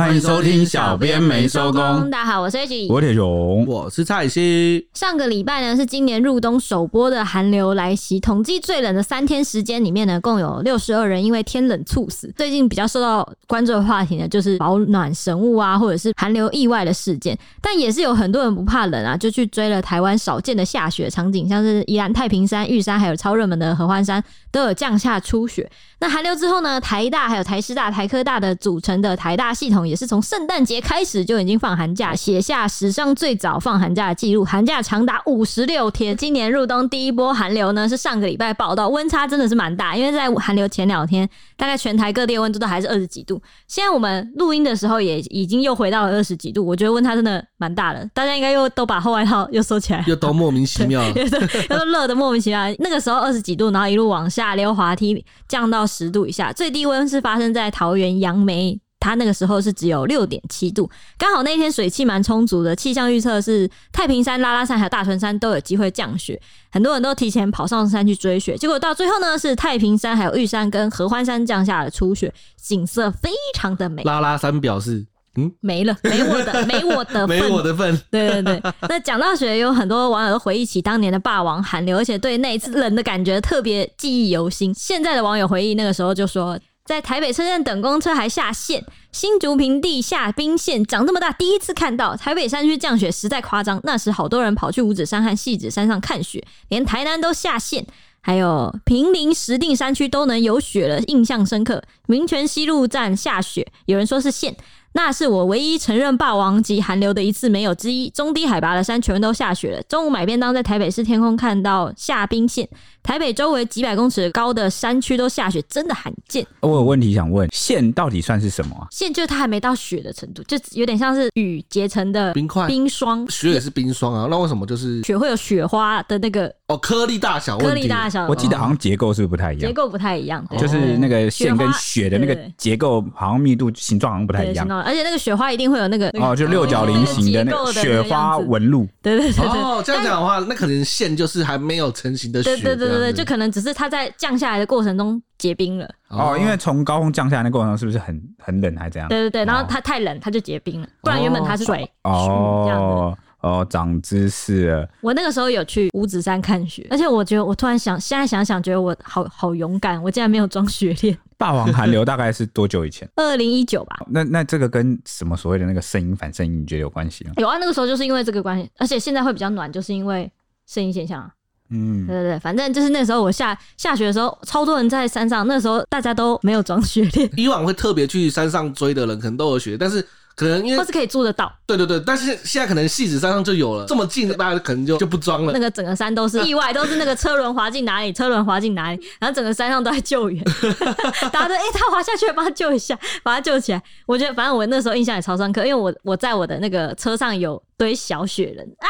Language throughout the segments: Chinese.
欢迎收听，小编没收工。大家好，我是 H，我是铁雄，我是蔡西。上个礼拜呢，是今年入冬首波的寒流来袭，统计最冷的三天时间里面呢，共有六十二人因为天冷猝死。最近比较受到关注的话题呢，就是保暖神物啊，或者是寒流意外的事件。但也是有很多人不怕冷啊，就去追了台湾少见的下雪场景，像是宜兰太平山、玉山，还有超热门的合欢山，都有降下初雪。那寒流之后呢，台大还有台师大、台科大的组成的台大系统，也是从圣诞节开始就已经放寒假，写下史上最早放寒假的记录，寒假长达五十六天。今年入冬第一波寒流呢，是上个礼拜报到，温差真的是蛮大，因为在寒流前两天，大概全台各地温度都还是二十几度。现在我们录音的时候，也已经又回到了二十几度，我觉得温差真的蛮大的，大家应该又都把厚外套又收起来，又都莫名其妙，又都热的莫名其妙。那个时候二十几度，然后一路往下溜滑梯，降到十度以下，最低温是发生在桃园杨梅，它那个时候是只有六点七度，刚好那天水汽蛮充足的。气象预测是太平山、拉拉山还有大屯山都有机会降雪，很多人都提前跑上山去追雪。结果到最后呢，是太平山、还有玉山跟合欢山降下了初雪，景色非常的美。拉拉山表示，嗯，没了，没我的，没我的，没我的份。对对对。那讲到雪，有很多网友都回忆起当年的霸王寒流，而且对那一次冷的感觉特别记忆犹新。现在的网友回忆那个时候就说。在台北车站等公车还下线，新竹平地下冰线长这么大，第一次看到。台北山区降雪实在夸张，那时好多人跑去五指山和汐止山上看雪，连台南都下线，还有平林、石碇山区都能有雪了，印象深刻。民权西路站下雪，有人说是线。那是我唯一承认霸王级寒流的一次没有之一。中低海拔的山全都下雪了。中午买便当，在台北市天空看到下冰线。台北周围几百公尺高的山区都下雪，真的罕见。我有问题想问，线到底算是什么啊？线就是它还没到雪的程度，就有点像是雨结成的冰块、冰霜。雪也是冰霜啊，那为什么就是雪会有雪花的那个？哦，颗粒大小，颗粒大小。我记得好像结构是不是不太一样？结构不太一样，就是那个线跟雪的那个结构，好像密度、形状好像不太一样。而且那个雪花一定会有那个哦，就六角菱形的那个雪花纹路。对对对哦，这样讲的话，那可能线就是还没有成型的雪。对对对对对，就可能只是它在降下来的过程中结冰了。哦，因为从高空降下来的过程中是不是很很冷还是怎样？对对对，然后它太冷，它就结冰了。不然原本它是水。哦哦，长知识了。我那个时候有去五指山看雪，而且我觉得我突然想，现在想想觉得我好好勇敢，我竟然没有装雪链。霸王寒流大概是多久以前？二零一九吧。那那这个跟什么所谓的那个圣婴反圣婴，你觉得有关系吗？有啊，那个时候就是因为这个关系，而且现在会比较暖，就是因为圣婴现象啊。嗯，对对对，反正就是那时候我下下雪的时候，超多人在山上，那时候大家都没有装雪链。以往会特别去山上追的人，可能都有雪，但是。可能因为或是可以做得到，对对对，但是现在可能戏子山上就有了，这么近，大家可能就就不装了。那个整个山都是意外，都是那个车轮滑进哪里，车轮滑进哪里，然后整个山上都在救援，大家都哎、欸，他滑下去了，帮他救一下，把他救起来。我觉得反正我那时候印象也超深刻，因为我我在我的那个车上有堆小雪人啊。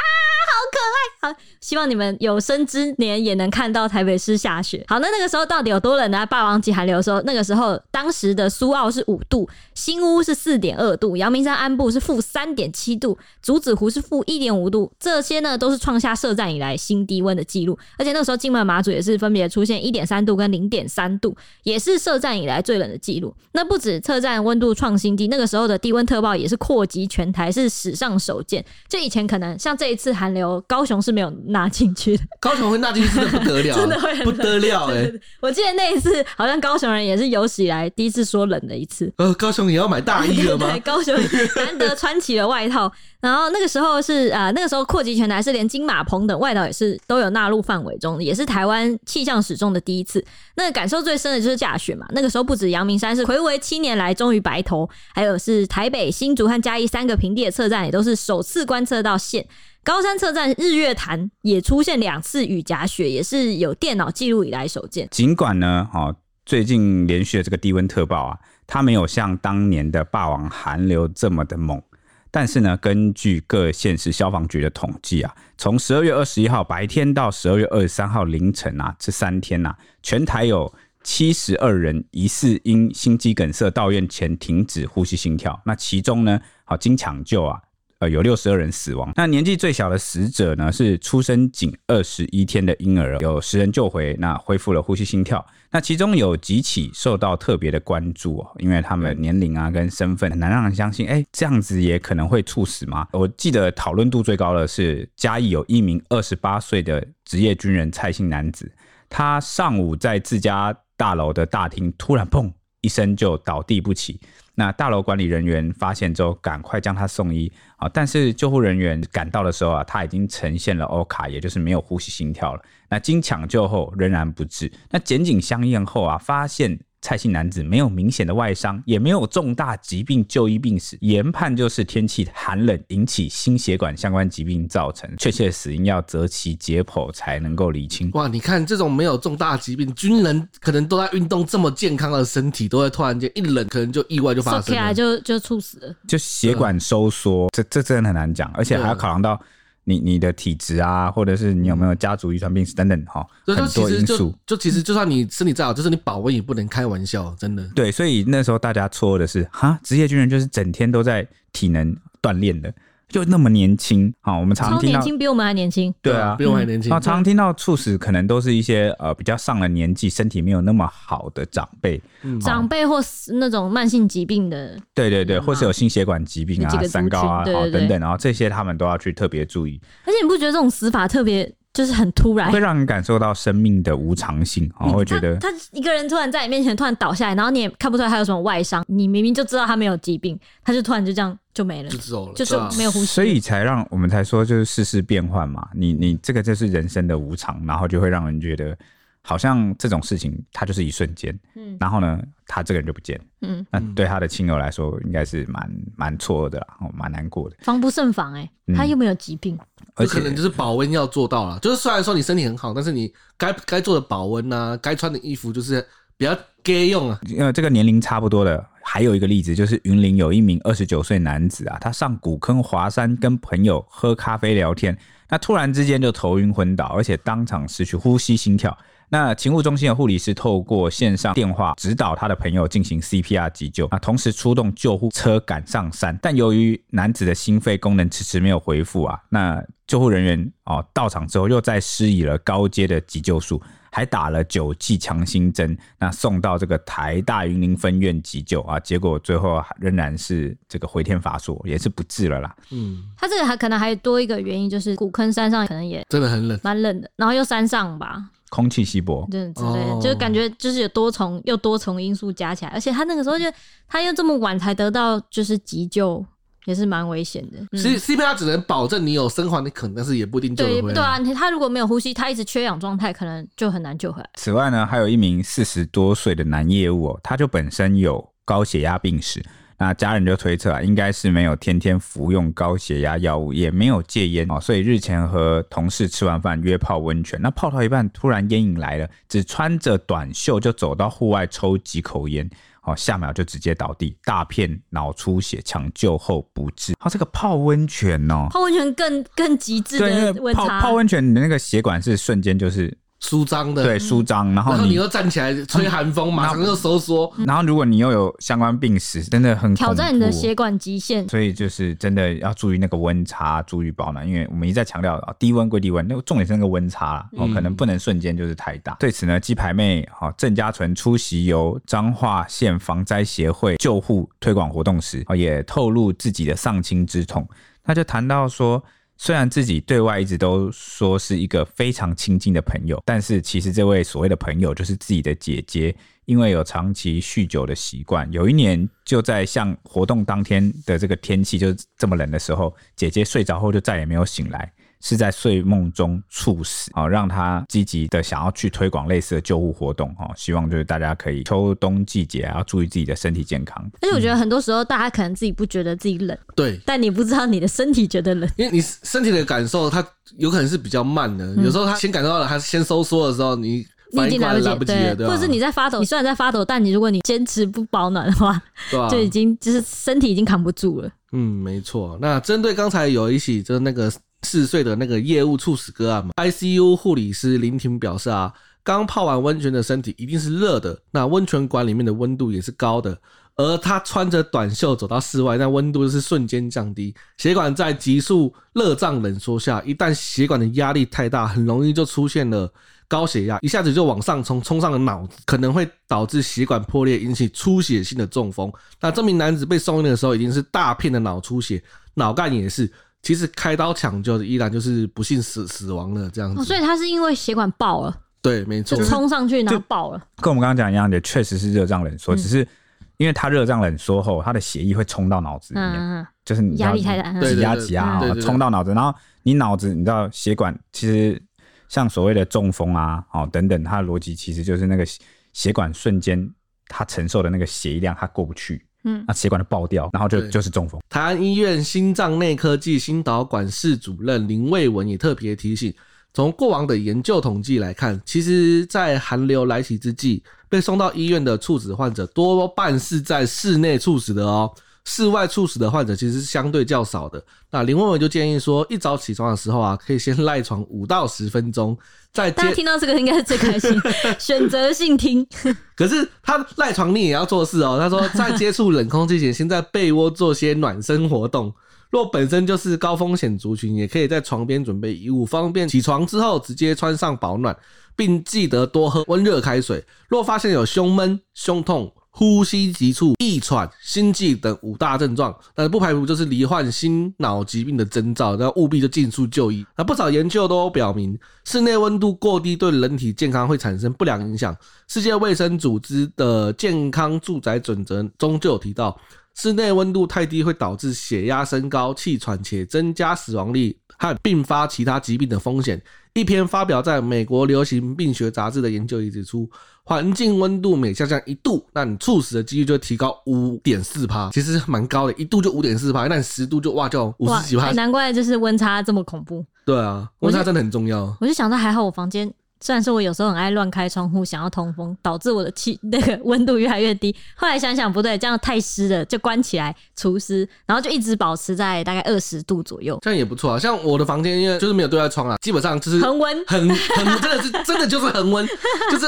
可爱，好，希望你们有生之年也能看到台北市下雪。好，那那个时候到底有多冷呢？霸王级寒流的时候，那个时候当时的苏澳是五度，新屋是四点二度，阳明山安部是负三点七度，竹子湖是负一点五度，这些呢都是创下设站以来新低温的记录。而且那时候金门马祖也是分别出现一点三度跟零点三度，也是设站以来最冷的记录。那不止测站温度创新低，那个时候的低温特报也是扩及全台，是史上首见。就以前可能像这一次寒流。高雄是没有纳进去的，高雄会纳进去真的不得了，真的会不得了哎、欸！我记得那一次，好像高雄人也是有史以来第一次说冷的一次。呃，高雄也要买大衣了吗？对，高雄难得穿起了外套。然后那个时候是啊、呃，那个时候扩及全台，是连金马澎等外岛也是都有纳入范围中，也是台湾气象史中的第一次。那个感受最深的就是下雪嘛。那个时候不止阳明山是睽违七年来终于白头，还有是台北、新竹和嘉义三个平地的测站也都是首次观测到线。高山车站日月潭也出现两次雨夹雪，也是有电脑记录以来首见。尽管呢，哦，最近连续的这个低温特报啊，它没有像当年的霸王寒流这么的猛，但是呢，根据各县市消防局的统计啊，从十二月二十一号白天到十二月二十三号凌晨啊，这三天呐、啊，全台有七十二人疑似因心肌梗塞到院前停止呼吸心跳，那其中呢，好经抢救啊。呃，有六十二人死亡。那年纪最小的死者呢，是出生仅二十一天的婴儿，有十人救回，那恢复了呼吸心跳。那其中有几起受到特别的关注哦，因为他们年龄啊跟身份很难让人相信，哎、欸，这样子也可能会猝死吗？我记得讨论度最高的是嘉义有一名二十八岁的职业军人蔡姓男子，他上午在自家大楼的大厅突然砰一声就倒地不起。那大楼管理人员发现之后，赶快将他送医啊！但是救护人员赶到的时候啊，他已经呈现了欧卡，也就是没有呼吸心跳了。那经抢救后仍然不治。那检警相验后啊，发现。蔡姓男子没有明显的外伤，也没有重大疾病就医病史，研判就是天气寒冷引起心血管相关疾病造成。确切死因要择其解剖才能够厘清。哇，你看这种没有重大疾病，军人可能都在运动，这么健康的身体，都会突然间一冷，可能就意外就发生了，就就猝死了，就血管收缩，这这真的很难讲，而且还要考量到。你你的体质啊，或者是你有没有家族遗传病史等等哈，很多因素。就其实就算你身体再好，就是你保温也不能开玩笑，真的。对，所以那时候大家错的是，哈，职业军人就是整天都在体能锻炼的。就那么年轻啊，我们常常听到年轻比我们还年轻，对啊，比我们还年轻。啊常听到猝死，可能都是一些呃比较上了年纪、身体没有那么好的长辈，长辈或是那种慢性疾病的，对对对，或是有心血管疾病啊、三高啊等等，然后这些他们都要去特别注意。而且你不觉得这种死法特别？就是很突然，会让人感受到生命的无常性，然后会觉得他，他一个人突然在你面前突然倒下来，然后你也看不出来他有什么外伤，你明明就知道他没有疾病，他就突然就这样就没了，就走了，就是没有呼吸，所以才让我们才说就是世事变幻嘛，你你这个就是人生的无常，然后就会让人觉得。好像这种事情，它就是一瞬间，嗯，然后呢，他这个人就不见，嗯，那对他的亲友来说，应该是蛮蛮错的啦，哦，蛮难过的，防不胜防哎、欸，他又没有疾病，而且可能就是保温要做到了，就是虽然说你身体很好，但是你该该做的保温啊，该穿的衣服就是比较该用啊。因为这个年龄差不多的，还有一个例子就是云林有一名二十九岁男子啊，他上古坑华山跟朋友喝咖啡聊天，那突然之间就头晕昏倒，而且当场失去呼吸心跳。那勤务中心的护理师透过线上电话指导他的朋友进行 CPR 急救，啊，同时出动救护车赶上山，但由于男子的心肺功能迟迟没有恢复啊，那救护人员哦到场之后又再施以了高阶的急救术，还打了九剂强心针，那送到这个台大云林分院急救啊，结果最后仍然是这个回天乏术，也是不治了啦。嗯，他这个还可能还多一个原因，就是古坑山上可能也真的很冷，蛮冷的，然后又山上吧。空气稀薄，对之类的，就是感觉就是有多重又多重因素加起来，而且他那个时候就他又这么晚才得到就是急救，也是蛮危险的。其实 CPR 只能保证你有生还的可能，但是也不一定救得回来。对对啊，他如果没有呼吸，他一直缺氧状态，可能就很难救回来。此外呢，还有一名四十多岁的男业务哦，他就本身有高血压病史。那家人就推测啊，应该是没有天天服用高血压药物，也没有戒烟哦，所以日前和同事吃完饭约泡温泉，那泡到一半突然烟瘾来了，只穿着短袖就走到户外抽几口烟，哦，下秒就直接倒地，大片脑出血，抢救后不治。哦，这个泡温泉哦，泡温泉更更极致的温差，泡泡温泉你的那个血管是瞬间就是。舒张的，对，舒张，然后你，然后你又站起来吹寒风，马上又收缩。然后如果你又有相关病史，真的很挑战你的血管极限。所以就是真的要注意那个温差，注意保暖，因为我们一再强调啊，低温归低温，那个重点是那个温差哦，可能不能瞬间就是太大。对此呢，鸡排妹哈郑家纯出席由彰化县防灾协会救护推广活动时，也透露自己的丧亲之痛，他就谈到说。虽然自己对外一直都说是一个非常亲近的朋友，但是其实这位所谓的朋友就是自己的姐姐，因为有长期酗酒的习惯。有一年就在像活动当天的这个天气就这么冷的时候，姐姐睡着后就再也没有醒来。是在睡梦中猝死啊，让他积极的想要去推广类似的救护活动哈，希望就是大家可以秋冬季节要注意自己的身体健康。而且我觉得很多时候大家可能自己不觉得自己冷，对，但你不知道你的身体觉得冷，因为你身体的感受它有可能是比较慢的，有时候它先感受到了，它先收缩的时候，你你已经来不及，不及了，对，或者是你在发抖，你虽然在发抖，但你如果你坚持不保暖的话，对啊，就已经就是身体已经扛不住了。嗯，没错。那针对刚才有一起就是那个。四岁的那个业务猝死个案嘛，ICU 护理师林婷表示啊，刚泡完温泉的身体一定是热的，那温泉馆里面的温度也是高的，而他穿着短袖走到室外，那温度是瞬间降低，血管在急速热胀冷缩下，一旦血管的压力太大，很容易就出现了高血压，一下子就往上冲，冲上了脑子，可能会导致血管破裂，引起出血性的中风。那这名男子被送医的时候，已经是大片的脑出血，脑干也是。其实开刀抢救的依然就是不幸死死亡了这样子，哦，所以他是因为血管爆了，对，没错，就冲上去然后爆了，跟我们刚刚讲一样的，确实是热胀冷缩，嗯、只是因为他热胀冷缩后，他的血液会冲到脑子里面，嗯、就是压力太大，挤压挤压冲到脑子，然后你脑子你知道血管其实像所谓的中风啊，哦等等，它的逻辑其实就是那个血管瞬间它承受的那个血液量它过不去。嗯，那血管就爆掉，然后就就是中风。台安医院心脏内科暨心导管室主任林卫文也特别提醒，从过往的研究统计来看，其实，在寒流来袭之际，被送到医院的猝死患者多半是在室内猝死的哦。室外猝死的患者其实是相对较少的。那林文伟就建议说，一早起床的时候啊，可以先赖床五到十分钟，再大家听到这个应该是最开心，选择性听。可是他赖床你也要做事哦。他说，在接触冷空气前，先在被窝做些暖身活动。若本身就是高风险族群，也可以在床边准备衣物，方便起床之后直接穿上保暖，并记得多喝温热开水。若发现有胸闷、胸痛，呼吸急促、易喘、心悸等五大症状，但是不排除就是罹患心脑疾病的征兆，那务必就尽速就医。那不少研究都表明，室内温度过低对人体健康会产生不良影响。世界卫生组织的健康住宅准则中就有提到，室内温度太低会导致血压升高、气喘，且增加死亡率和并发其他疾病的风险。一篇发表在美国流行病学杂志的研究也指出，环境温度每下降一度，那你猝死的几率就会提高五点四帕，其实蛮高的，一度就五点四帕，那你十度就哇就五十几趴，难怪就是温差这么恐怖。对啊，温差真的很重要。我就，我就想到还好我房间。虽然说我有时候很爱乱开窗户，想要通风，导致我的气那个温度越来越低。后来想想不对，这样太湿了，就关起来除湿，然后就一直保持在大概二十度左右。这样也不错啊。像我的房间，因为就是没有对外窗啊，基本上就是恒温，很很真的是真的就是恒温，就是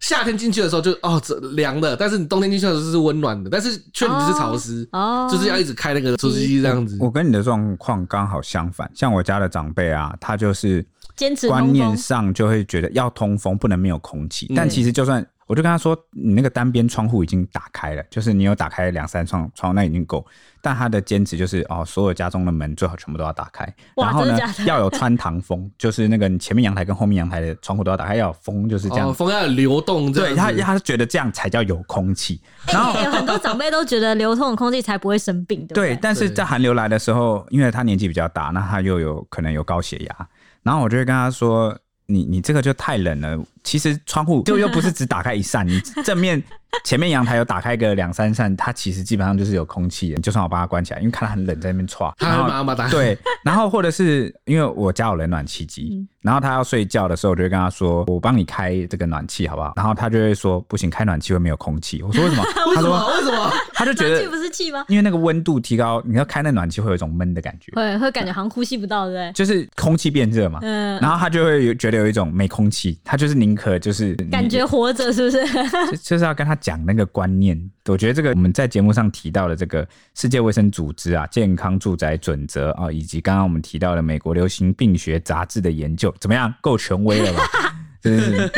夏天进去的时候就哦这凉的，但是你冬天进去的时候是温暖的，但是确实是潮湿哦，就是要一直开那个除湿机这样子。我跟你的状况刚好相反，像我家的长辈啊，他就是。坚持观念上就会觉得要通风，不能没有空气。但其实就算我就跟他说，你那个单边窗户已经打开了，就是你有打开两三窗窗，那已经够。但他的坚持就是哦，所有家中的门最好全部都要打开，然后呢要有穿堂风，就是那个你前面阳台跟后面阳台的窗户都要打开，要有风，就是这样，风要流动。对他，他是觉得这样才叫有空气。然后有很多长辈都觉得流通的空气才不会生病，对不对？对，但是在寒流来的时候，因为他年纪比较大，那他又有可能有高血压。然后我就会跟他说：“你你这个就太冷了。其实窗户就又不是只打开一扇，你正面前面阳台有打开个两三扇，它其实基本上就是有空气的。就算我把它关起来，因为看它很冷，在那边剉。然后对，然后或者是因为我家有冷暖气机。”然后他要睡觉的时候，我就会跟他说：“我帮你开这个暖气，好不好？”然后他就会说：“不行，开暖气会没有空气。”我说：“为什么？” 他说：“为什么？”他就觉得气不是气吗？因为那个温度提高，你要开那暖气会有一种闷的感觉，会会感觉好像呼吸不到，对不对？就是空气变热嘛。嗯。然后他就会有觉得有一种没空气，他就是宁可就是感觉活着，是不是？就就是要跟他讲那个观念。我觉得这个我们在节目上提到的这个世界卫生组织啊，健康住宅准则啊，以及刚刚我们提到的美国流行病学杂志的研究，怎么样？够权威了吧？就是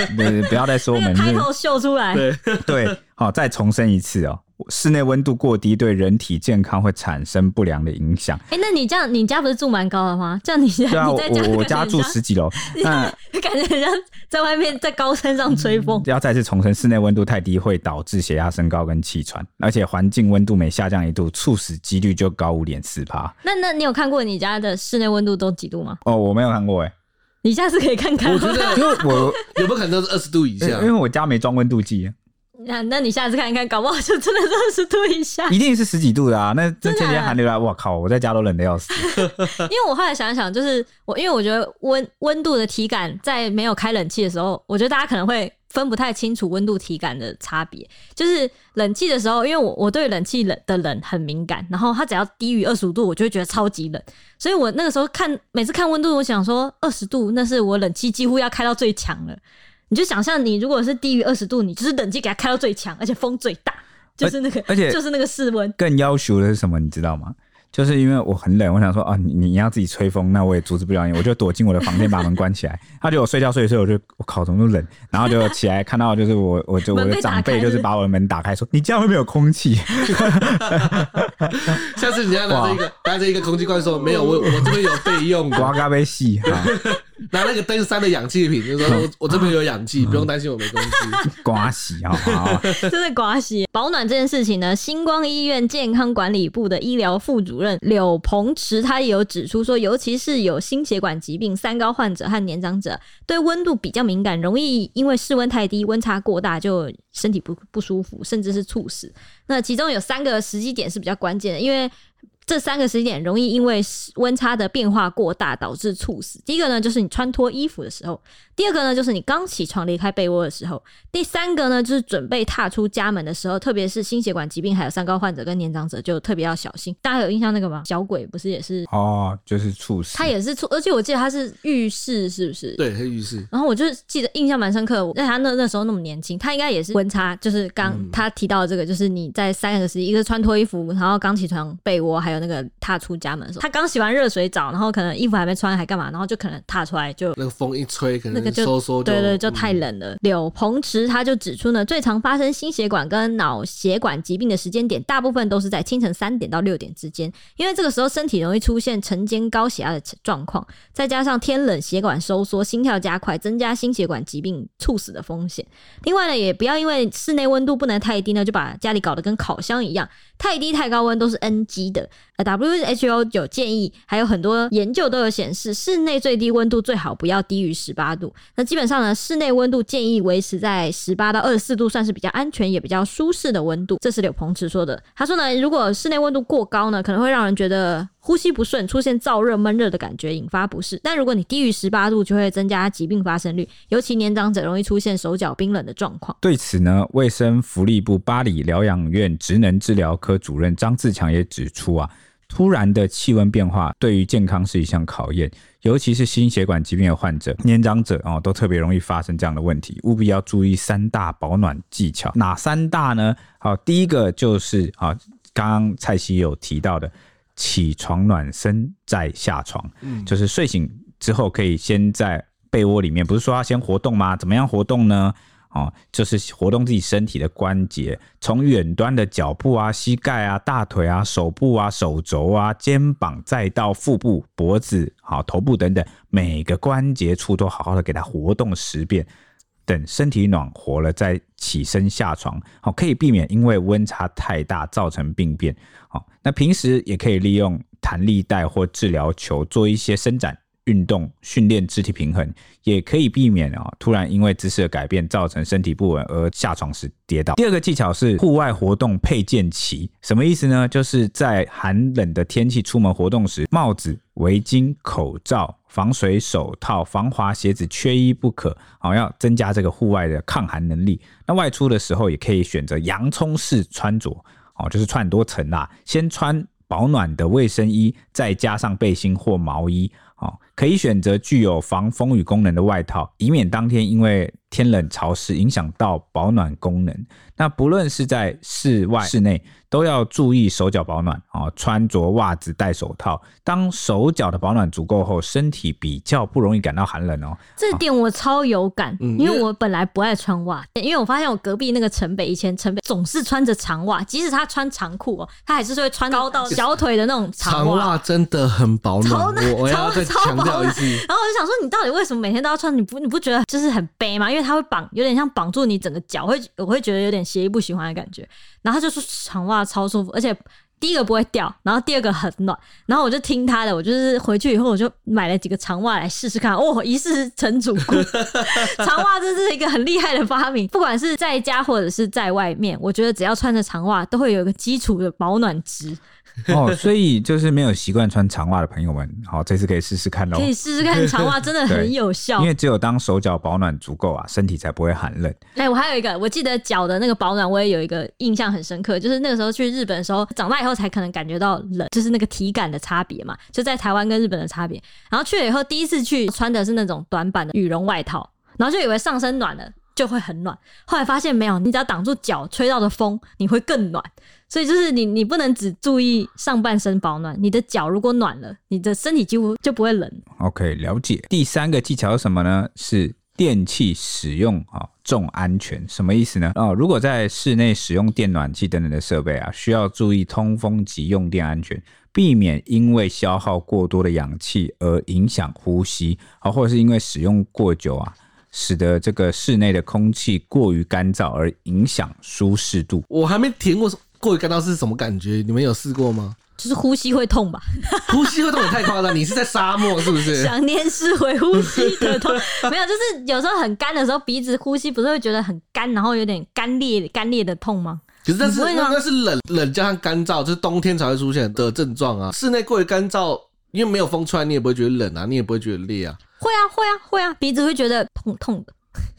不要再说我们开头秀出来。对对，好，再重申一次哦，室内温度过低对人体健康会产生不良的影响。哎、欸，那你这样，你家不是住蛮高的吗？这样你家，对啊，你在家我我家住十几楼，那 感觉人家在外面在高山上吹风。要再次重申，室内温度太低会导致血压升高跟气喘，而且环境温度每下降一度，猝死几率就高五点四趴。那那你有看过你家的室内温度都几度吗？哦，我没有看过哎。你下次可以看看。我觉得，因为我有没有可能都是二十度以下？因为我家没装温度计。那那你下次看一看，搞不好就真的是二十度以下，一定是十几度的啊！那这天天寒流来，我靠，我在家都冷的要死。因为我后来想一想，就是我，因为我觉得温温度的体感在没有开冷气的时候，我觉得大家可能会分不太清楚温度体感的差别。就是冷气的时候，因为我我对冷气冷的冷很敏感，然后它只要低于二十五度，我就会觉得超级冷。所以我那个时候看每次看温度，我想说二十度，那是我冷气几乎要开到最强了。你就想象，你如果是低于二十度，你就是冷气给它开到最强，而且风最大，就是那个，而且 就是那个室温。更要求的是什么？你知道吗？就是因为我很冷，我想说啊，你你要自己吹风，那我也阻止不了你，我就躲进我的房间，把门关起来。他就我睡觉睡一睡，我就我靠，怎么那么冷？然后就起来看到就是我，我就我的长辈就是把我的门打开，说你这样会不会有空气？下次你要拿着一个拿着一个空气罐说没有，我我这边有备用的，刮咖啡细 拿那个登山的氧气瓶，就说我我这边有氧气，不用担心我没空气。刮洗啊，真的刮洗。保暖这件事情呢，星光医院健康管理部的医疗副主任柳鹏池他也有指出说，尤其是有心血管疾病、三高患者和年长者，对温度比较敏感，容易因为室温太低、温差过大就身体不不舒服，甚至是猝死。那其中有三个时机点是比较关键的，因为。这三个时间点容易因为温差的变化过大导致猝死。第一个呢，就是你穿脱衣服的时候；第二个呢，就是你刚起床离开被窝的时候；第三个呢，就是准备踏出家门的时候。特别是心血管疾病还有三高患者跟年长者，就特别要小心。大家有印象那个吗？小鬼不是也是哦，就是猝死。他也是猝，而且我记得他是浴室，是不是？对，是浴室。然后我就记得印象蛮深刻的，因为他那那时候那么年轻，他应该也是温差，就是刚他提到的这个，就是你在三个时间，一个穿脱衣服，然后刚起床被窝，还有。那个踏出家门的时候，他刚洗完热水澡，然后可能衣服还没穿，还干嘛，然后就可能踏出来就那个风一吹，可能那个就收缩，对，对对，就太冷了。嗯、柳鹏池他就指出呢，最常发生心血管跟脑血管疾病的时间点，大部分都是在清晨三点到六点之间，因为这个时候身体容易出现晨间高血压的状况，再加上天冷血管收缩，心跳加快，增加心血管疾病猝死的风险。另外呢，也不要因为室内温度不能太低呢，就把家里搞得跟烤箱一样，太低太高温都是 NG 的。WHO 有建议，还有很多研究都有显示，室内最低温度最好不要低于十八度。那基本上呢，室内温度建议维持在十八到二十四度，算是比较安全也比较舒适的温度。这是柳鹏池说的。他说呢，如果室内温度过高呢，可能会让人觉得呼吸不顺，出现燥热、闷热的感觉，引发不适。但如果你低于十八度，就会增加疾病发生率，尤其年长者容易出现手脚冰冷的状况。对此呢，卫生福利部八里疗养院职能治疗科主任张自强也指出啊。突然的气温变化对于健康是一项考验，尤其是心血管疾病的患者、年长者哦，都特别容易发生这样的问题，务必要注意三大保暖技巧。哪三大呢？好，第一个就是啊，刚刚蔡西有提到的，起床暖身再下床，嗯，就是睡醒之后可以先在被窝里面，不是说要先活动吗？怎么样活动呢？哦，就是活动自己身体的关节，从远端的脚部啊、膝盖啊、大腿啊、手部啊、手肘啊、肩膀，再到腹部、脖子、好头部等等，每个关节处都好好的给它活动十遍，等身体暖和了再起身下床，好，可以避免因为温差太大造成病变。好，那平时也可以利用弹力带或治疗球做一些伸展。运动训练肢体平衡，也可以避免啊突然因为姿势的改变造成身体不稳而下床时跌倒。第二个技巧是户外活动配件齐，什么意思呢？就是在寒冷的天气出门活动时，帽子、围巾、口罩、防水手套、防滑鞋子缺一不可。好，要增加这个户外的抗寒能力。那外出的时候也可以选择洋葱式穿着，哦，就是穿很多层啦，先穿保暖的卫生衣，再加上背心或毛衣。哦可以选择具有防风雨功能的外套，以免当天因为天冷潮湿，影响到保暖功能。那不论是在室外、室内，都要注意手脚保暖啊！穿着袜子、戴手套。当手脚的保暖足够后，身体比较不容易感到寒冷哦。这点我超有感，嗯因为我本来不爱穿袜，因为我发现我隔壁那个城北，以前城北总是穿着长袜，即使他穿长裤哦，他还是会穿高到小腿的那种长袜。袜真的很保暖，我我要再强调一次。然后我就想说，你到底为什么每天都要穿？你不你不觉得就是很悲吗？因为它会绑，有点像绑住你整个脚，会我会觉得有点邪意不喜欢的感觉。然后就说长袜超舒服，而且第一个不会掉，然后第二个很暖。然后我就听他的，我就是回去以后我就买了几个长袜来试试看。哦，一试成主顾，长袜这是一个很厉害的发明。不管是在家或者是在外面，我觉得只要穿着长袜，都会有一个基础的保暖值。哦，所以就是没有习惯穿长袜的朋友们，好，这次可以试试看喽。可以试试看，长袜真的很有效。因为只有当手脚保暖足够啊，身体才不会寒冷。哎、欸，我还有一个，我记得脚的那个保暖，我也有一个印象很深刻，就是那个时候去日本的时候，长大以后才可能感觉到冷，就是那个体感的差别嘛，就在台湾跟日本的差别。然后去了以后，第一次去穿的是那种短版的羽绒外套，然后就以为上身暖了就会很暖，后来发现没有，你只要挡住脚吹到的风，你会更暖。所以就是你，你不能只注意上半身保暖，你的脚如果暖了，你的身体几乎就不会冷。OK，了解。第三个技巧是什么呢？是电器使用啊重安全，什么意思呢？哦，如果在室内使用电暖气等等的设备啊，需要注意通风及用电安全，避免因为消耗过多的氧气而影响呼吸，啊，或者是因为使用过久啊，使得这个室内的空气过于干燥而影响舒适度。我还没听过。过于干燥是什么感觉？你们有试过吗？就是呼吸会痛吧？呼吸会痛也太夸张！你是在沙漠是不是？想念是会呼吸的痛，没有，就是有时候很干的时候，鼻子呼吸不是会觉得很干，然后有点干裂、干裂的痛吗？可是那是那那是冷冷加上干燥，就是冬天才会出现的症状啊。室内过于干燥，因为没有风出来，你也不会觉得冷啊，你也不会觉得裂啊。会啊，会啊，会啊，鼻子会觉得痛痛的。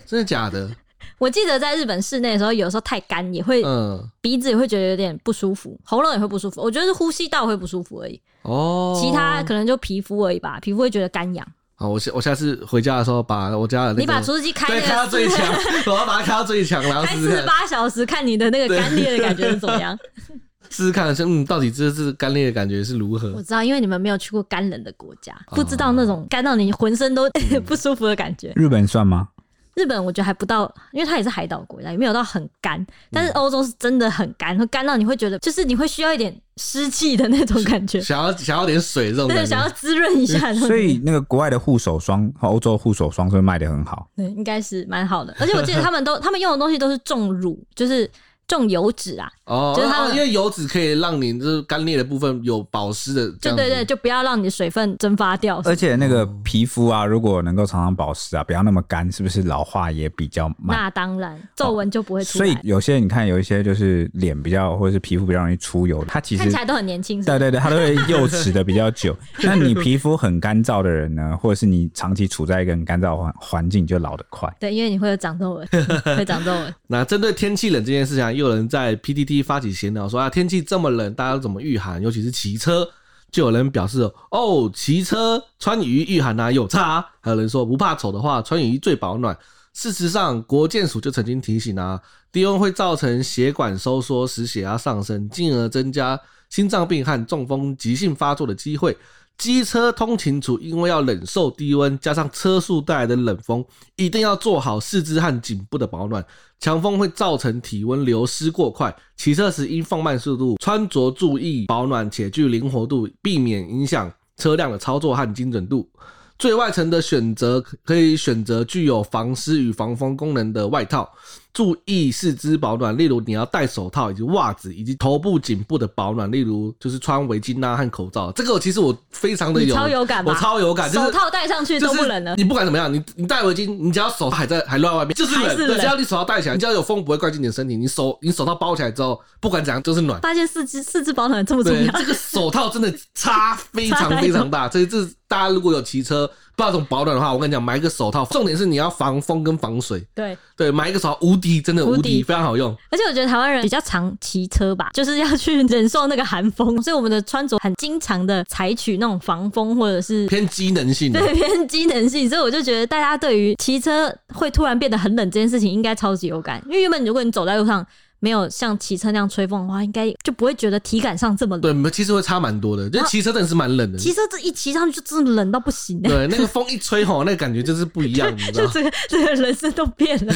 真的假的？我记得在日本室内的时候，有时候太干也会，嗯，鼻子也会觉得有点不舒服，喉咙也会不舒服。我觉得是呼吸道会不舒服而已。哦，其他可能就皮肤而已吧，皮肤会觉得干痒。好，我下我下次回家的时候，把我家的那个，你把除湿机开，对，开到最强，我要把它开到最强，然后试试开四十八小时，看你的那个干裂的感觉是怎么样。试试看，嗯，到底这是干裂的感觉是如何？我知道，因为你们没有去过干冷的国家，不知道那种干到你浑身都 不舒服的感觉。日本算吗？日本我觉得还不到，因为它也是海岛国家，也没有到很干。但是欧洲是真的很干，会干到你会觉得，就是你会需要一点湿气的那种感觉，想要想要点水这种感觉，对，想要滋润一下。所以那个国外的护手霜和欧洲护手霜是不是卖的很好？对，应该是蛮好的。而且我记得他们都他们用的东西都是重乳，就是。重油脂啊，哦，就是它，因为油脂可以让你就是干裂的部分有保湿的，对对对，就不要让你的水分蒸发掉。而且那个皮肤啊，如果能够常常保湿啊，不要那么干，是不是老化也比较慢？那当然，皱纹就不会出来。所以有些你看，有一些就是脸比较或者是皮肤比较容易出油，它其实看起来都很年轻。对对对，它都会幼齿的比较久。那你皮肤很干燥的人呢，或者是你长期处在一个很干燥环环境，就老得快。对，因为你会有长皱纹，会长皱纹。那针对天气冷这件事情啊，又有人在 P 发起闲聊说啊，天气这么冷，大家怎么御寒？尤其是骑车，就有人表示哦，骑车穿雨衣御寒啊有差。还有人说不怕丑的话，穿雨衣最保暖。事实上，国健署就曾经提醒啊，低温会造成血管收缩，使血压上升，进而增加心脏病和中风急性发作的机会。机车通勤族因为要忍受低温，加上车速带来的冷风，一定要做好四肢和颈部的保暖。强风会造成体温流失过快，骑车时应放慢速度，穿着注意保暖且具灵活度，避免影响车辆的操作和精准度。最外层的选择可以选择具有防湿与防风功能的外套，注意四肢保暖，例如你要戴手套以及袜子，以及头部颈部的保暖，例如就是穿围巾啊和口罩。这个其实我非常的有，超有感，我超有感，手套戴上去都不冷了。你不管怎么样，你你戴围巾，你只要手还在还露在外面，就是冷。对，只要你手套戴起来，你只要有风不会灌进你的身体，你手你手套包起来之后，不管怎样就是暖。发现四肢四肢保暖这么重要，这个手套真的差非常非常大。这这大家如果有骑车。不知道怎么保暖的话，我跟你讲，买一个手套，重点是你要防风跟防水。对对，买一个手套无敌，真的无敌，非常好用。而且我觉得台湾人比较常骑车吧，就是要去忍受那个寒风，所以我们的穿着很经常的采取那种防风或者是偏机能性的，对 偏机能性，所以我就觉得大家对于骑车会突然变得很冷这件事情，应该超级有感。因为原本如果你走在路上，没有像骑车那样吹风的话，应该就不会觉得体感上这么冷。对，其实会差蛮多的。就骑车真的是蛮冷的，骑车这一骑上去就真的冷到不行。对，那个风一吹吼，那个感觉就是不一样，你知道吗？就这个这个人生都变了。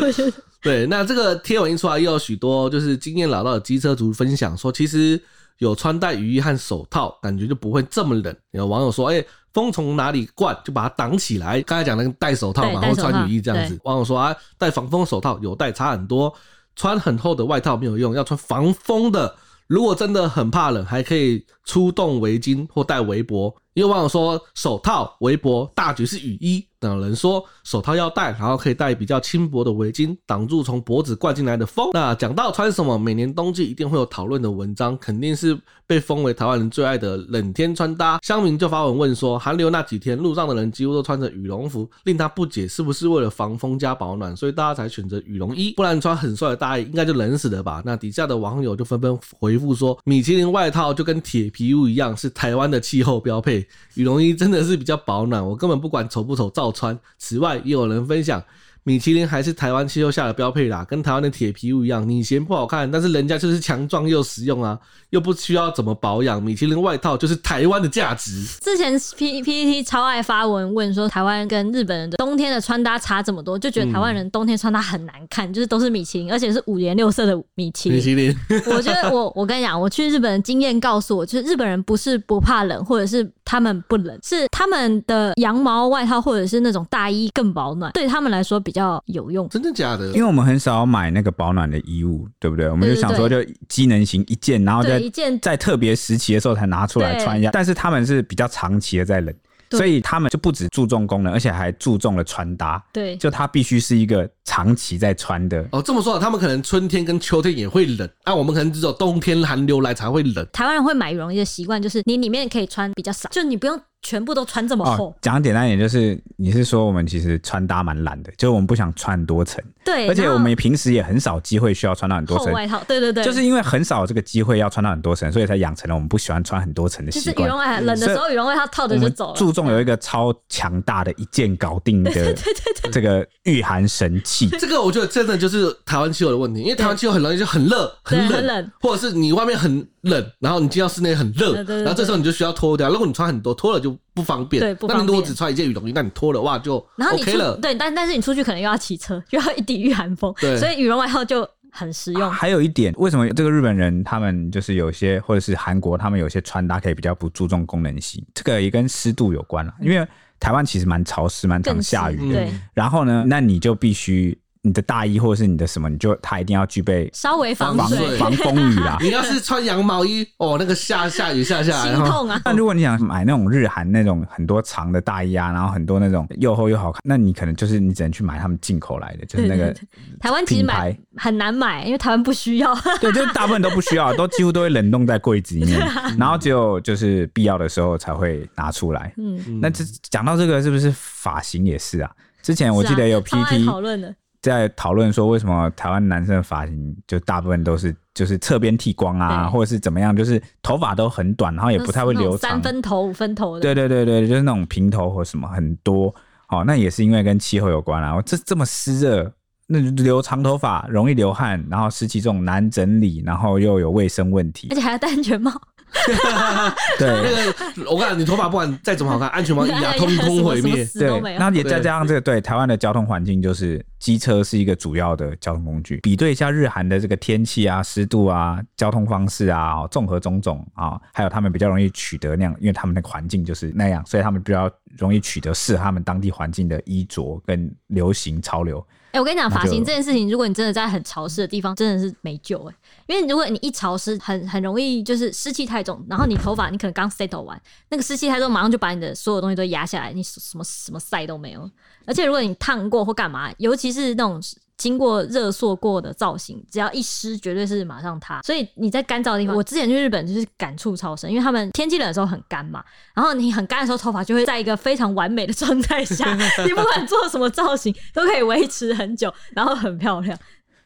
我觉得对，那这个贴文一出来，又有许多就是经验老道的机车族分享说，其实有穿戴雨衣和手套，感觉就不会这么冷。有网友说，哎、欸。风从哪里灌，就把它挡起来。刚才讲那个戴手套嘛，或穿雨衣这样子。网友说啊，戴防风手套有戴差很多，穿很厚的外套没有用，要穿防风的。如果真的很怕冷，还可以出动围巾或戴围脖。因为网友说手套、围脖，大局是雨衣。有人说手套要戴，然后可以戴比较轻薄的围巾，挡住从脖子灌进来的风。那讲到穿什么，每年冬季一定会有讨论的文章，肯定是被封为台湾人最爱的冷天穿搭。乡民就发文问说，寒流那几天，路上的人几乎都穿着羽绒服，令他不解是不是为了防风加保暖，所以大家才选择羽绒衣，不然穿很帅的大衣应该就冷死了吧？那底下的网友就纷纷回复说，米其林外套就跟铁皮屋一样，是台湾的气候标配，羽绒衣真的是比较保暖，我根本不管丑不丑，照穿。此外，也有人分享。米其林还是台湾气候下的标配啦，跟台湾的铁皮屋一样。你嫌不好看，但是人家就是强壮又实用啊，又不需要怎么保养。米其林外套就是台湾的价值。之前 P P T 超爱发文问说，台湾跟日本人的冬天的穿搭差这么多，就觉得台湾人冬天穿搭很难看，就是都是米其林，而且是五颜六色的米其林。米其林，我觉得我我跟你讲，我去日本的经验告诉我，就是日本人不是不怕冷，或者是他们不冷，是他们的羊毛外套或者是那种大衣更保暖，对他们来说比较。比较有用，真的假的？因为我们很少买那个保暖的衣物，对不对？我们就想说，就机能型一件，然后在在特别时期的时候才拿出来穿一下。但是他们是比较长期的在冷，所以他们就不只注重功能，而且还注重了穿搭。对，就它必须是一个长期在穿的。哦，这么说，他们可能春天跟秋天也会冷，那、啊、我们可能只有冬天寒流来才会冷。台湾人会买羽绒衣的习惯，就是你里面可以穿比较少，就你不用。全部都穿这么厚，讲、哦、简单一点，就是你是说我们其实穿搭蛮懒的，就是我们不想穿很多层，对，而且我们平时也很少机会需要穿到很多层。外套，对对对，就是因为很少这个机会要穿到很多层，所以才养成了我们不喜欢穿很多层的习惯。就是羽绒外套冷的时候，羽绒外套套着就走了。注重有一个超强大的一件搞定的 这个御寒神器。这个我觉得真的就是台湾气候的问题，因为台湾气候很容易就很热、很冷，很冷，或者是你外面很冷，然后你进到室内很热，然后这时候你就需要脱掉。如果你穿很多，脱了就不方便。对，那你如果只穿一件羽绒衣，那你脱了哇就 OK 了。对，但但是你出去可能又要骑车，又要一抵御寒风，对，所以羽绒外套就很实用。还有一点，为什么这个日本人他们就是有些，或者是韩国他们有些穿搭可以比较不注重功能性？这个也跟湿度有关了，因为台湾其实蛮潮湿，蛮常下雨的。对，然后呢，那你就必须。你的大衣或者是你的什么，你就它一定要具备稍微防水、防风雨啦。你要是穿羊毛衣哦，那个下下雨下下来，心痛啊！那如果你想买那种日韩那种很多长的大衣啊，然后很多那种又厚又好看，那你可能就是你只能去买他们进口来的，就是那个台湾其实买很难买，因为台湾不需要。对，就是大部分都不需要，都几乎都会冷冻在柜子里面，然后只有就是必要的时候才会拿出来。嗯，那这讲到这个是不是发型也是啊？之前我记得有 PT 讨论的。在讨论说，为什么台湾男生的发型就大部分都是就是侧边剃光啊，或者是怎么样，就是头发都很短，然后也不太会留长，三分头、五分头的。对对对对，就是那种平头或什么很多。哦，那也是因为跟气候有关啊。这这么湿热，那留长头发容易流汗，然后湿气重难整理，然后又有卫生问题，而且还要戴安全帽。对，那个我告诉你，头发不管再怎么好看，安全帽一压，通通毁灭。对，那也再加上这个，对台湾的交通环境，就是机车是一个主要的交通工具。比对一下日韩的这个天气啊、湿度啊、交通方式啊，综合种种啊，还有他们比较容易取得那样，因为他们的环境就是那样，所以他们比较容易取得适合他们当地环境的衣着跟流行潮流。我跟你讲，发型这件事情，如果你真的在很潮湿的地方，真的是没救哎、欸。因为如果你一潮湿，很很容易就是湿气太重，然后你头发你可能刚 settle 完，那个湿气太重，马上就把你的所有东西都压下来，你什么什么晒都没有。而且如果你烫过或干嘛，尤其是那种经过热塑过的造型，只要一湿，绝对是马上塌。所以你在干燥的地方，我之前去日本就是感触超深，因为他们天气冷的时候很干嘛，然后你很干的时候，头发就会在一个非常完美的状态下，你不管做什么造型都可以维持很久，然后很漂亮。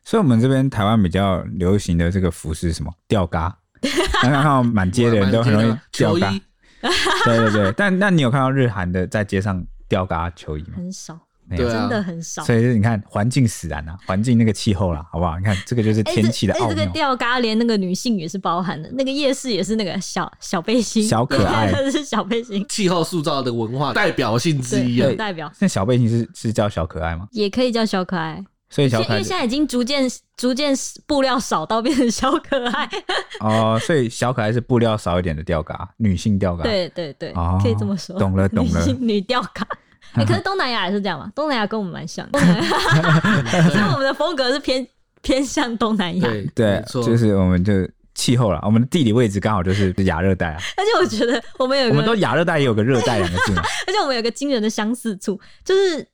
所以，我们这边台湾比较流行的这个服饰是什么？吊嘎，然后看到满街的人都很容易吊嘎。对对对，但那你有看到日韩的在街上吊嘎球衣吗？很少。对真的很少，所以你看环境使然啊，环境那个气候啦，好不好？你看这个就是天气的奥妙。哎、欸，这个吊嘎连那个女性也是包含的，那个夜市也是那个小小背心，小可爱，是小背心。气候塑造的文化代表性之一啊，代表。那小背心是是叫小可爱吗？也可以叫小可爱。所以小可爱，因为现在已经逐渐逐渐布料少到变成小可爱。哦，所以小可爱是布料少一点的吊嘎，女性吊嘎。对对对，哦、可以这么说。懂了懂了，女女吊嘎。欸、可是东南亚也是这样嘛？东南亚跟我们蛮像的，所以我们的风格是偏偏向东南亚。对对，就是我们就气候了，我们的地理位置刚好就是亚热带啊。而且我觉得我们有个，我们都亚热带也有个热带两个字嘛。而且我们有个惊人的相似处，就是。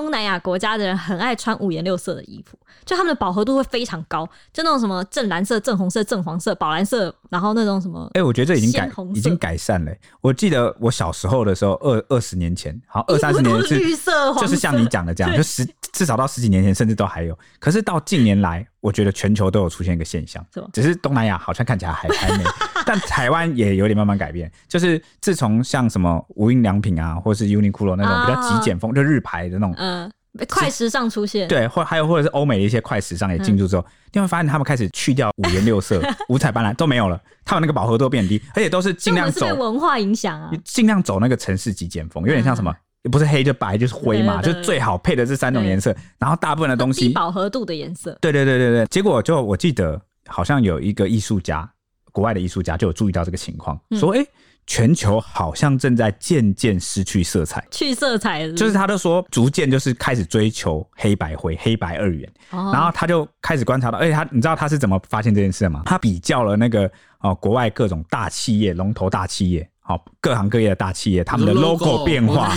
东南亚国家的人很爱穿五颜六色的衣服，就他们的饱和度会非常高，就那种什么正蓝色、正红色、正黄色、宝蓝色，然后那种什么……哎、欸，我觉得这已经改，已经改善了。我记得我小时候的时候，二二十年前，好二三十年是绿色，就是像你讲的这样，就十至少到十几年前，甚至都还有。可是到近年来，我觉得全球都有出现一个现象，是只是东南亚好像看起来还还没。但台湾也有点慢慢改变，就是自从像什么无印良品啊，或是 Uniqlo 那种比较极简风，啊、就日牌的那种，嗯，快时尚出现，对，或还有或者是欧美的一些快时尚也进驻之后，嗯、你会发现他们开始去掉五颜六色、五彩斑斓都没有了，他们那个饱和度变低，而且都是尽量走文化影响啊，尽量走那个城市极简风，有点像什么，不是黑就白就是灰嘛，就最好配的这三种颜色，然后大部分的东西饱和度的颜色，对对对对对，结果就我记得好像有一个艺术家。国外的艺术家就有注意到这个情况，嗯、说：“哎、欸，全球好像正在渐渐失去色彩，去色彩？就是他都说逐渐就是开始追求黑白灰、黑白二元。哦、然后他就开始观察到，而且他你知道他是怎么发现这件事的吗？他比较了那个哦，国外各种大企业、龙头大企业。”好，各行各业的大企业，他们的 logo 变化，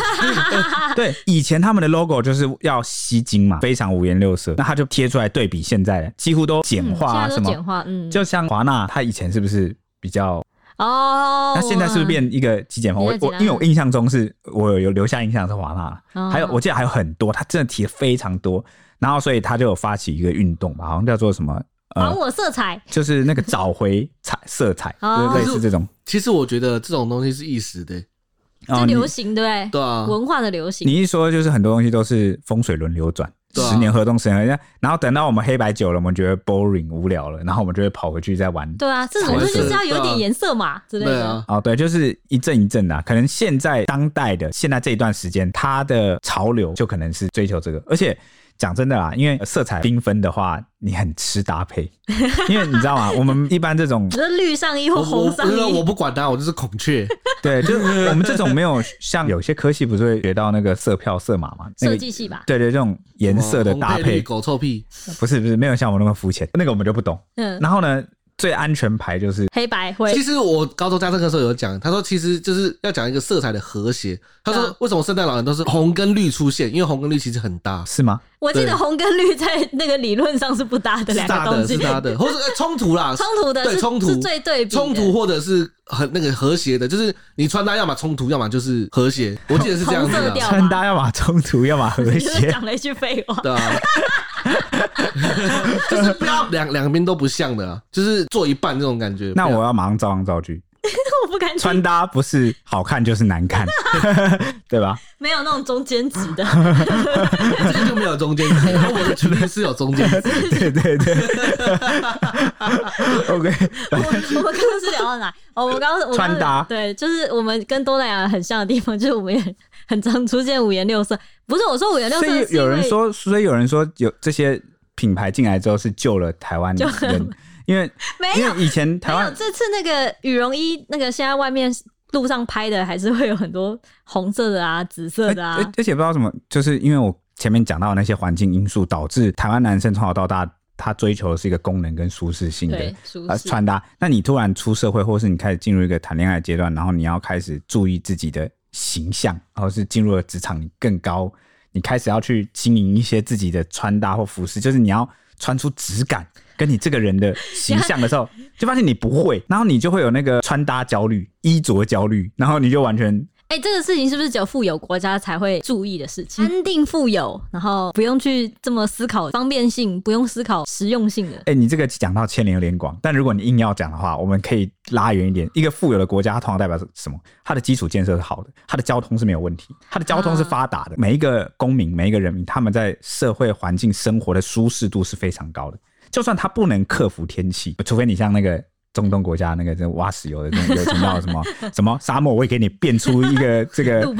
对，以前他们的 logo 就是要吸睛嘛，非常五颜六色，那他就贴出来对比现在的，几乎都简化啊，什么简化，嗯，就像华纳，他以前是不是比较哦？那现在是不是变一个极简风？我我因为我印象中是我有有留下印象是华纳，还有我记得还有很多，他真的提了非常多，然后所以他就有发起一个运动吧，好像叫做什么？还我色彩，就是那个找回彩色彩，类似这种。其实我觉得这种东西是一时的，就流行对不对？对，文化的流行。你一说就是很多东西都是风水轮流转，十年河东十年河西，然后等到我们黑白久了，我们觉得 boring 无聊了，然后我们就会跑回去再玩。对啊，这种东西就是要有点颜色嘛之类的。哦，对，就是一阵一阵的。可能现在当代的现在这一段时间，它的潮流就可能是追求这个，而且。讲真的啦，因为色彩缤纷的话，你很吃搭配。因为你知道吗？我们一般这种，就是绿上衣或红上衣，我，我，我不管它，我就是孔雀。对，就是我们这种没有像有些科系不是会学到那个色票色码嘛？设计系吧？对对，这种颜色的搭配，狗臭屁，不是不是，没有像我那么肤浅，那个我们就不懂。嗯，然后呢？最安全牌就是黑白灰。其实我高中家政课的时候有讲，他说其实就是要讲一个色彩的和谐。他说为什么圣诞老人都是红跟绿出现？因为红跟绿其实很搭，是吗？我记得红跟绿在那个理论上是不搭的两个东西，是搭的，或者冲突啦，冲突的，对，冲突是最对比，冲突或者是很那个和谐的，就是你穿搭要么冲突，要么就是和谐。我记得是这样子的，穿搭要么冲突，要么和谐。讲了一句废话，对啊。就是不要两两边都不像的，就是做一半这种感觉。那我要马上照样造句。我不敢穿搭不是好看就是难看，对吧？没有那种中间值的，这个就没有中间值。我的绝对是有中间值。对对对。OK，我我们刚刚是聊到哪？哦，我刚刚穿搭，对，就是我们跟东南亚很像的地方，就是我们也很常出现五颜六色。不是我说五颜六色，所以有人说，所以有人说有这些品牌进来之后是救了台湾 人。因为没有以前台湾这次那个羽绒衣，那个现在外面路上拍的还是会有很多红色的啊、紫色的啊，而且不知道什么，就是因为我前面讲到的那些环境因素，导致台湾男生从小到大他追求的是一个功能跟舒适性的呃穿搭。那你突然出社会，或是你开始进入一个谈恋爱阶段，然后你要开始注意自己的形象，然后是进入了职场，你更高。你开始要去经营一些自己的穿搭或服饰，就是你要穿出质感，跟你这个人的 形象的时候，就发现你不会，然后你就会有那个穿搭焦虑、衣着焦虑，然后你就完全。哎、欸，这个事情是不是只有富有国家才会注意的事情？安定富有，然后不用去这么思考方便性，不用思考实用性的。哎、欸，你这个讲到牵连有点广，但如果你硬要讲的话，我们可以拉远一点。一个富有的国家，它通常代表什么？它的基础建设是好的，它的交通是没有问题，它的交通是发达的。啊、每一个公民，每一个人民，他们在社会环境生活的舒适度是非常高的。就算他不能克服天气，除非你像那个。中东国家那个挖石油的，有听到什么 什么沙漠？我会给你变出一个 这个，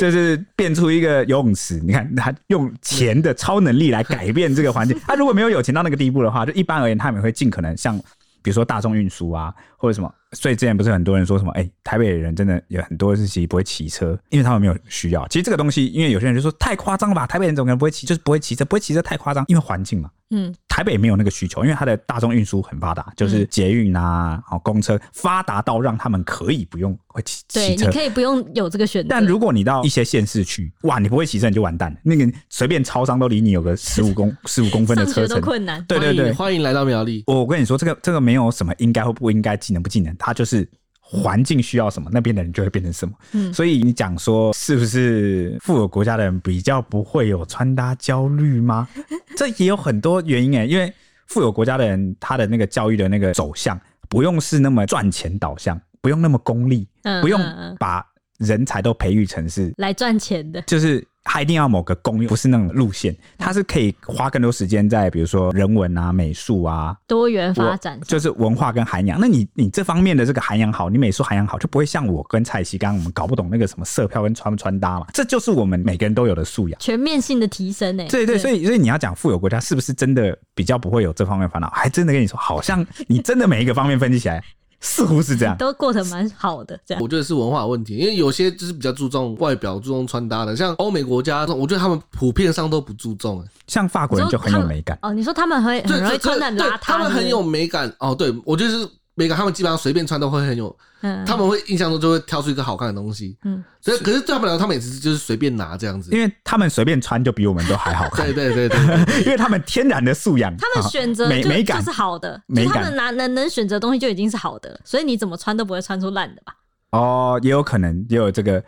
就是变出一个游泳池。你看他用钱的超能力来改变这个环境。他如果没有有钱到那个地步的话，就一般而言，他们会尽可能像比如说大众运输啊，或者什么。所以之前不是很多人说什么？哎，台北的人真的有很多是其实不会骑车，因为他们没有需要。其实这个东西，因为有些人就说太夸张了吧？台北人怎么可能不会骑？就是不会骑车，不会骑车太夸张，因为环境嘛。嗯，台北没有那个需求，因为它的大众运输很发达，就是捷运啊，好公车发达到让他们可以不用会骑骑车，对，你可以不用有这个选择。但如果你到一些县市去，哇，你不会骑车你就完蛋了。那个随便超商都离你有个十五公 十五公分的车程，困难。对对对，欢迎来到苗栗。我跟你说，这个这个没有什么应该或不应该，技能不技能，它就是。环境需要什么，那边的人就会变成什么。嗯，所以你讲说是不是富有国家的人比较不会有穿搭焦虑吗？这也有很多原因诶，因为富有国家的人他的那个教育的那个走向，不用是那么赚钱导向，不用那么功利，不用把人才都培育成是来赚钱的，就是。他一定要某个功用，不是那种路线，它是可以花更多时间在比如说人文啊、美术啊、多元发展，就是文化跟涵养。那你你这方面的这个涵养好，你美术涵养好，就不会像我跟蔡西刚刚我们搞不懂那个什么色票跟穿不穿搭嘛。这就是我们每个人都有的素养，全面性的提升呢、对，对，所以所以你要讲富有国家是不是真的比较不会有这方面烦恼？还真的跟你说，好像你真的每一个方面分析起来。似乎是这样，都过得蛮好的。这样，我觉得是文化问题，因为有些就是比较注重外表、注重穿搭的，像欧美国家，我觉得他们普遍上都不注重。像法国人就很有美感哦。你说他们很很容易穿的邋遢，他们很有美感哦。对，我觉得是。每个他们基本上随便穿都会很有，嗯，他们会印象中就会挑出一个好看的东西，嗯，所以可是大不了他们也是就是随便拿这样子，因为他们随便穿就比我们都还好看，对对对对，对，因为他们天然的素养，他们选择美美感。是好的，美感，他们拿能能选择东西就已经是好的了，所以你怎么穿都不会穿出烂的吧？哦，也有可能也有这个，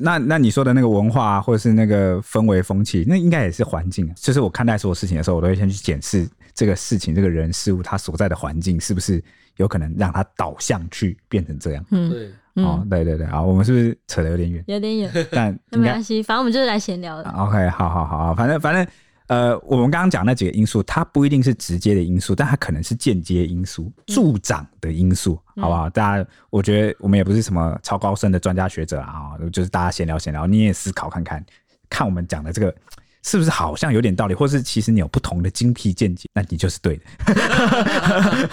那那你说的那个文化或者是那个氛围风气，那应该也是环境，就是我看待所有事情的时候，我都会先去检视这个事情、这个人事物它所在的环境是不是。有可能让它导向去变成这样，嗯，对，哦，对对对，啊，我们是不是扯得有点远？有点远，但那没关系，反正我们就是来闲聊的。OK，好好好，反正反正，呃，我们刚刚讲那几个因素，它不一定是直接的因素，但它可能是间接因素、助长的因素，好不好？大家，我觉得我们也不是什么超高深的专家学者啊，就是大家闲聊闲聊，你也思考看看，看我们讲的这个。是不是好像有点道理，或是其实你有不同的精辟见解，那你就是对的。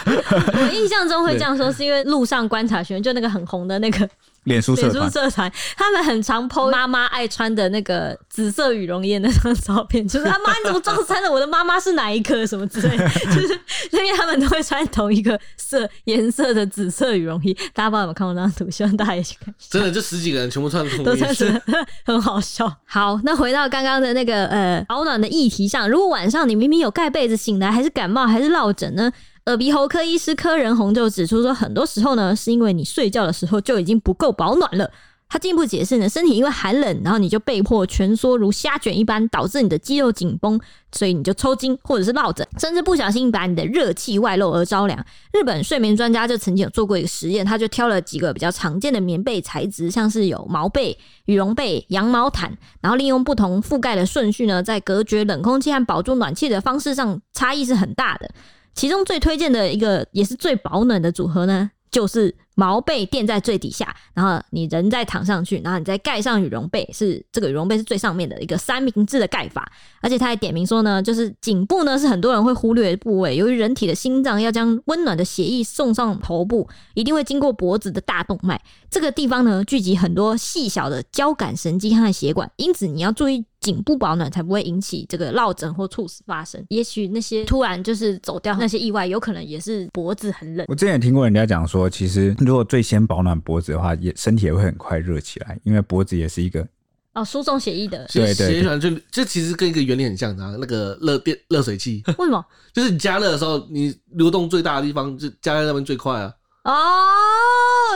我印象中会这样说，是因为路上观察学员就那个很红的那个。脸书社团，社团，他们很常 po 妈妈爱穿的那个紫色羽绒衣那张照片，就是他妈你怎么撞衫了？我的妈妈是哪一颗什么之类的，就是因为他们都会穿同一个色颜色的紫色羽绒衣。大家不知道有没有看过那张图？希望大家也去看。真的，这十几个人全部穿同都穿是很好笑。好，那回到刚刚的那个呃保暖的议题上，如果晚上你明明有盖被子，醒来还是感冒还是落枕呢？耳鼻喉科医师柯仁宏就指出说，很多时候呢，是因为你睡觉的时候就已经不够保暖了。他进一步解释呢，身体因为寒冷，然后你就被迫蜷缩如虾卷一般，导致你的肌肉紧绷，所以你就抽筋或者是落枕，甚至不小心把你的热气外露而着凉。日本睡眠专家就曾经有做过一个实验，他就挑了几个比较常见的棉被材质，像是有毛被、羽绒被、羊毛毯，然后利用不同覆盖的顺序呢，在隔绝冷空气和保住暖气的方式上差异是很大的。其中最推荐的一个也是最保暖的组合呢，就是毛被垫在最底下，然后你人再躺上去，然后你再盖上羽绒被，是这个羽绒被是最上面的一个三明治的盖法。而且他还点名说呢，就是颈部呢是很多人会忽略的部位，由于人体的心脏要将温暖的血液送上头部，一定会经过脖子的大动脉，这个地方呢聚集很多细小的交感神经和血管，因此你要注意。颈部保暖才不会引起这个落枕或猝死发生。也许那些突然就是走掉那些意外，有可能也是脖子很冷。我之前也听过人家讲说，其实 如果最先保暖脖子的话，也身体也会很快热起来，因为脖子也是一个哦，输送血液的，对对对血液循环就这其实跟一个原理很像啊，那个热电热水器，为什么？就是你加热的时候，你流动最大的地方就加在那边最快啊。哦，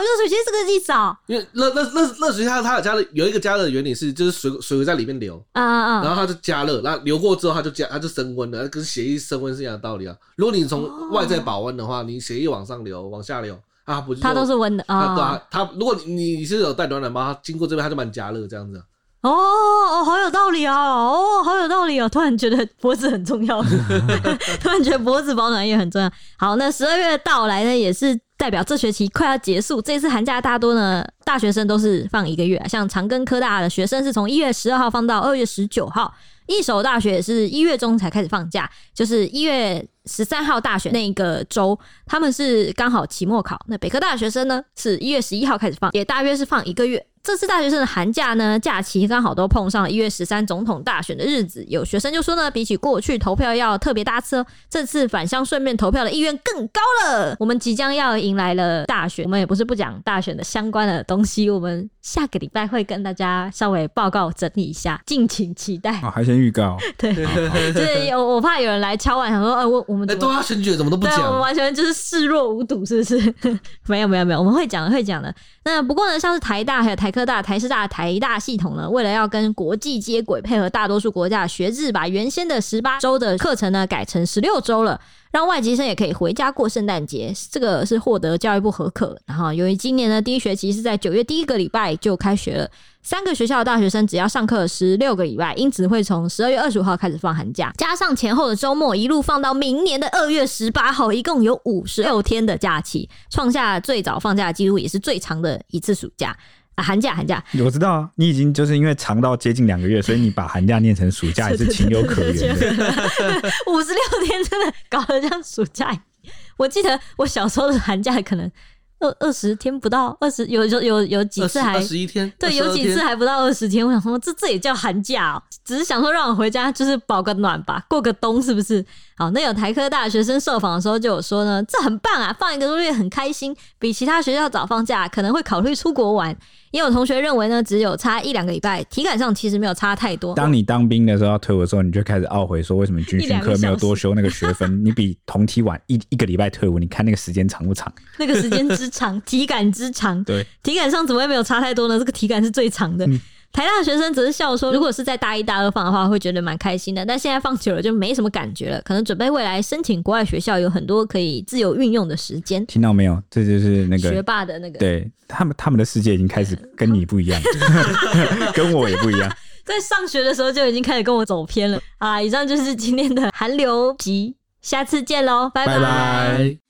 热水器是这个意思啊？因为热热热热水器它它有加热有一个加热的原理是，就是水水会在里面流，啊啊啊！然后它就加热，然后流过之后它就加它就升温了，跟血液升温是一样的道理啊。如果你从外在保温的话，你血液往上流往下流啊，不就它都是温的啊啊。它如果你你是有带暖暖包，它经过这边它就帮你加热这样子啊。哦哦，好有道理啊！哦，好有道理哦！突然觉得脖子很重要，突然觉得脖子保暖也很重要。好，那十二月的到来呢，也是代表这学期快要结束。这次寒假大多呢，大学生都是放一个月，像长庚科大的学生是从一月十二号放到二月十九号，一手大学也是一月中才开始放假，就是一月十三号大选那一个周，他们是刚好期末考。那北科大学生呢，是一月十一号开始放，也大约是放一个月。这次大学生的寒假呢，假期刚好都碰上了一月十三总统大选的日子。有学生就说呢，比起过去投票要特别搭车，这次返乡顺便投票的意愿更高了。我们即将要迎来了大选，我们也不是不讲大选的相关的东西，我们下个礼拜会跟大家稍微报告整理一下，敬请期待。哦，还先预告，对，就是有我怕有人来敲碗，想说，呃，我我们哎，怎么都要选举怎么都不对，我们？完全就是视若无睹，是不是？没有没有没有，我们会讲的会讲的。那不过呢，像是台大还有台科大、台师大、台大系统呢，为了要跟国际接轨，配合大多数国家的学制，把原先的十八周的课程呢改成十六周了，让外籍生也可以回家过圣诞节。这个是获得教育部核可。然后由于今年呢第一学期是在九月第一个礼拜就开学了。三个学校的大学生只要上课十六个礼拜，因此会从十二月二十五号开始放寒假，加上前后的周末，一路放到明年的二月十八号，一共有五十六天的假期，创下最早放假记录，也是最长的一次暑假啊！寒假，寒假，我知道啊，你已经就是因为长到接近两个月，所以你把寒假念成暑假 也是情有可原的。五十六天真的搞得像暑假。我记得我小时候的寒假可能。二二十天不到，二十有有有有几次还二十一天，对，有几次还不到二十天。我想说，这这也叫寒假哦？只是想说让我回家就是保个暖吧，过个冬是不是？好，那有台科大学生受访的时候就有说呢，这很棒啊，放一个多月很开心，比其他学校早放假，可能会考虑出国玩。也有同学认为呢，只有差一两个礼拜，体感上其实没有差太多。当你当兵的时候要退伍的时候，你就开始懊悔说，为什么军训课没有多修那个学分？你比同梯晚一一个礼拜退伍，你看那个时间长不长？那个时间之长，体感之长，对，体感上怎么会没有差太多呢？这个体感是最长的。嗯台大的学生则是笑说，如果是在大一大二放的话，会觉得蛮开心的。但现在放久了就没什么感觉了，可能准备未来申请国外学校，有很多可以自由运用的时间。听到没有？这就是那个学霸的那个，对他们他们的世界已经开始 跟你不一样，跟我也不一样。在上学的时候就已经开始跟我走偏了啊！以上就是今天的寒流集，下次见喽，拜拜。拜拜。